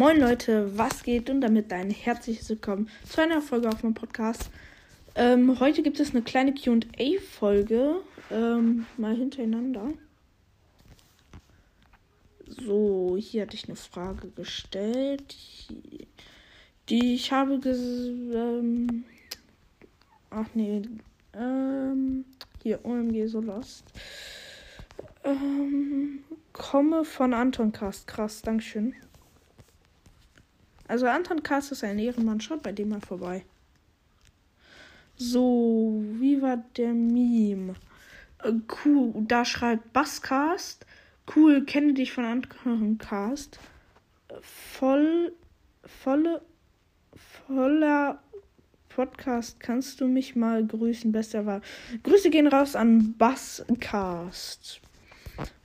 Moin Leute, was geht und damit ein herzliches Willkommen zu einer Folge auf meinem Podcast. Ähm, heute gibt es eine kleine QA-Folge, ähm, mal hintereinander. So, hier hatte ich eine Frage gestellt, die ich habe ges ähm, ach nee, ähm, hier OMG so lost. Ähm, komme von Anton Cast, krass, Dankeschön. Also Anton Cast ist ein Ehrenmann. Schaut bei dem mal vorbei. So, wie war der Meme? Äh, cool, da schreibt Basscast. Cool, kenne dich von Anton Cast. Voll, volle, voller Podcast. Kannst du mich mal grüßen? Bester war. Grüße gehen raus an Basscast.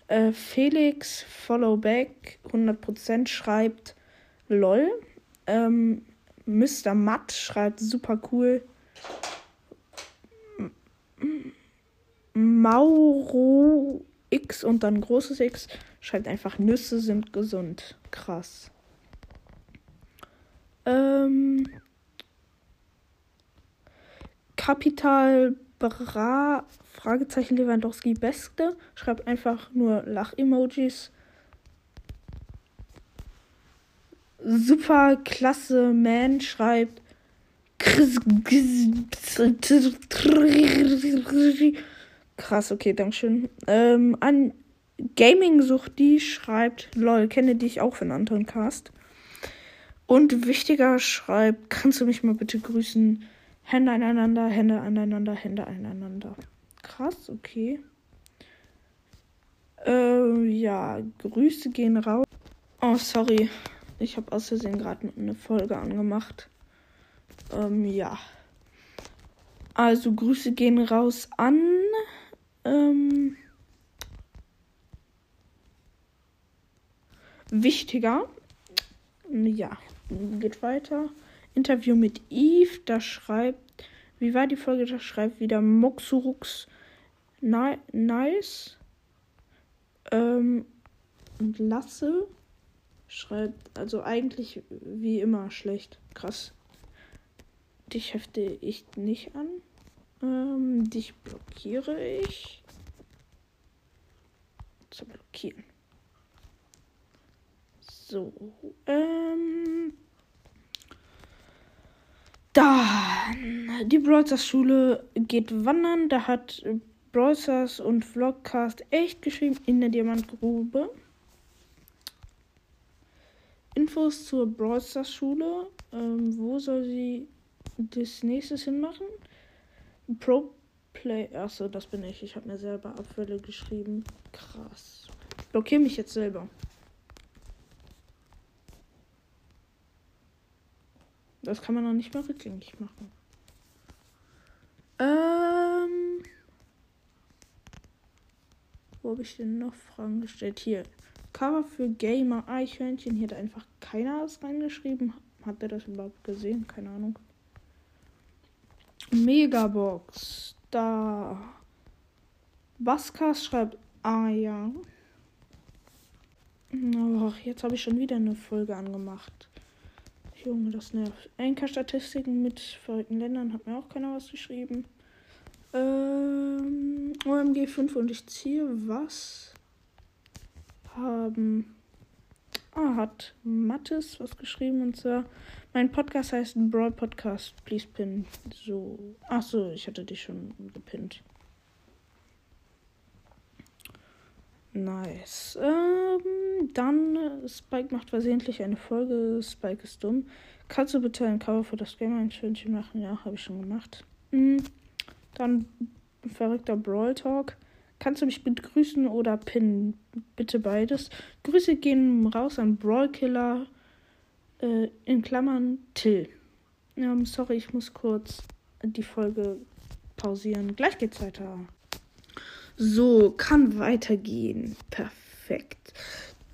Äh, Felix Followback 100% schreibt LOL. Ähm, Mr. Matt schreibt super cool. Mauro X und dann großes X schreibt einfach Nüsse sind gesund. Krass. Ähm, Kapital Bra Fragezeichen Lewandowski Beste schreibt einfach nur Lach-Emojis. Super klasse Man schreibt. Krass, okay, Dankeschön. Ähm, an Gaming sucht die schreibt, lol, kenne dich auch von Anton Cast. Und wichtiger schreibt, kannst du mich mal bitte grüßen? Hände aneinander, Hände aneinander, Hände aneinander. Krass, okay. Äh, ja, Grüße gehen raus. Oh, sorry. Ich habe aus Versehen gerade eine Folge angemacht. Ähm, ja. Also Grüße gehen raus an. Ähm, wichtiger. Ja, geht weiter. Interview mit Eve. Da schreibt. Wie war die Folge? Da schreibt wieder Moxurux. Nice. Ähm, und Lasse schreibt, also eigentlich wie immer schlecht. Krass. Dich hefte ich nicht an. Ähm, dich blockiere ich. Zu blockieren. So. Ähm. Dann. Die Brawlstars Schule geht wandern. Da hat Brawlstars und Vlogcast echt geschrieben in der Diamantgrube. Infos zur Brawl Stars Schule. Ähm, wo soll sie das nächstes hinmachen? Pro Play. Achso, das bin ich. Ich habe mir selber Abfälle geschrieben. Krass. Blockiere mich jetzt selber. Das kann man noch nicht mal rückgängig machen. Ähm. Wo habe ich denn noch Fragen gestellt? Hier. Cover für Gamer Eichhörnchen. Hier hat einfach keiner was reingeschrieben. Hat der das überhaupt gesehen? Keine Ahnung. Megabox. Da. Baskas schreibt, ah ja. Oh, jetzt habe ich schon wieder eine Folge angemacht. Junge, das nervt. Enker-Statistiken mit verrückten Ländern hat mir auch keiner was geschrieben. Ähm, OMG 5 und ich ziehe was? Haben. Ah, hat Mattes was geschrieben und zwar: Mein Podcast heißt Broad Podcast. Please pin. So. Ach so, ich hatte dich schon gepinnt. Nice. Ähm, dann äh, Spike macht versehentlich eine Folge. Spike ist dumm. Kannst du bitte ein Cover für das Game ein Schönchen machen? Ja, habe ich schon gemacht. Mhm. Dann verrückter Brawl Talk. Kannst du mich begrüßen oder pinnen? Bitte beides. Grüße gehen raus an Brawlkiller äh, in Klammern Till. Ähm, sorry, ich muss kurz die Folge pausieren. Gleich geht's weiter. So, kann weitergehen. Perfekt.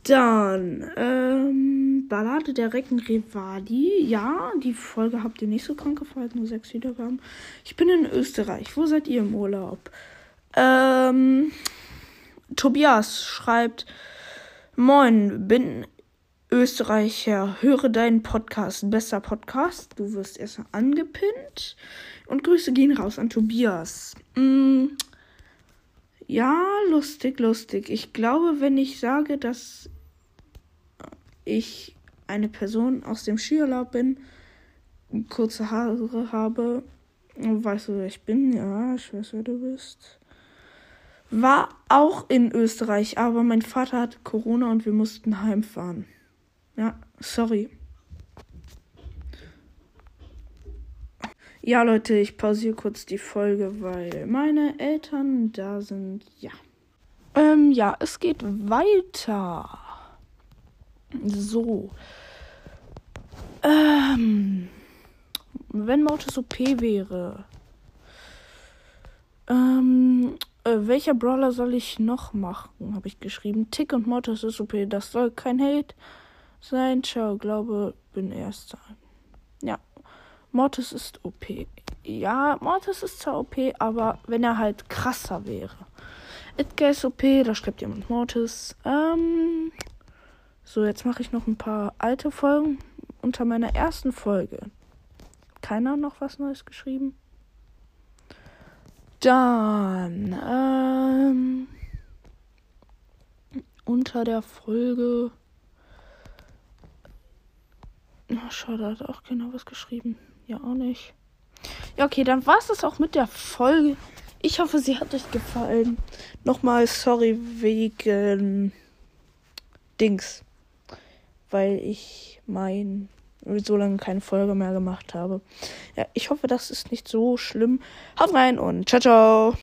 Dann, ähm, Ballade der Recken Revali. Ja, die Folge habt ihr nicht so krank gefallen, nur sechs Wiedergaben. Ich bin in Österreich. Wo seid ihr im Urlaub? Ähm, Tobias schreibt: Moin, bin Österreicher, höre deinen Podcast, besser Podcast. Du wirst erst angepinnt. Und Grüße gehen raus an Tobias. Mm, ja, lustig, lustig. Ich glaube, wenn ich sage, dass ich eine Person aus dem Skiurlaub bin, kurze Haare habe, weißt du, wer ich bin? Ja, ich weiß, wer du bist. War auch in Österreich, aber mein Vater hatte Corona und wir mussten heimfahren. Ja, sorry. Ja, Leute, ich pausiere kurz die Folge, weil meine Eltern da sind. Ja. Ähm, ja, es geht weiter. So. Ähm. Wenn Mortis OP wäre. Ähm. Äh, welcher Brawler soll ich noch machen? Habe ich geschrieben. Tick und Mortis ist OP. Das soll kein Hate sein. Ciao, glaube, bin erster. Ja. Mortis ist OP. Ja, Mortis ist zwar OP, aber wenn er halt krasser wäre. Edgar ist OP, da schreibt jemand Mortis. Ähm. So, jetzt mache ich noch ein paar alte Folgen. Unter meiner ersten Folge. Keiner noch was Neues geschrieben? Dann, ähm, unter der Folge. Oh, schade, hat auch keiner was geschrieben. Ja, auch nicht. Ja, okay, dann war es das auch mit der Folge. Ich hoffe, sie hat euch gefallen. Nochmal sorry wegen Dings. Weil ich mein so lange keine Folge mehr gemacht habe. Ja, ich hoffe, das ist nicht so schlimm. Haut rein und ciao, ciao.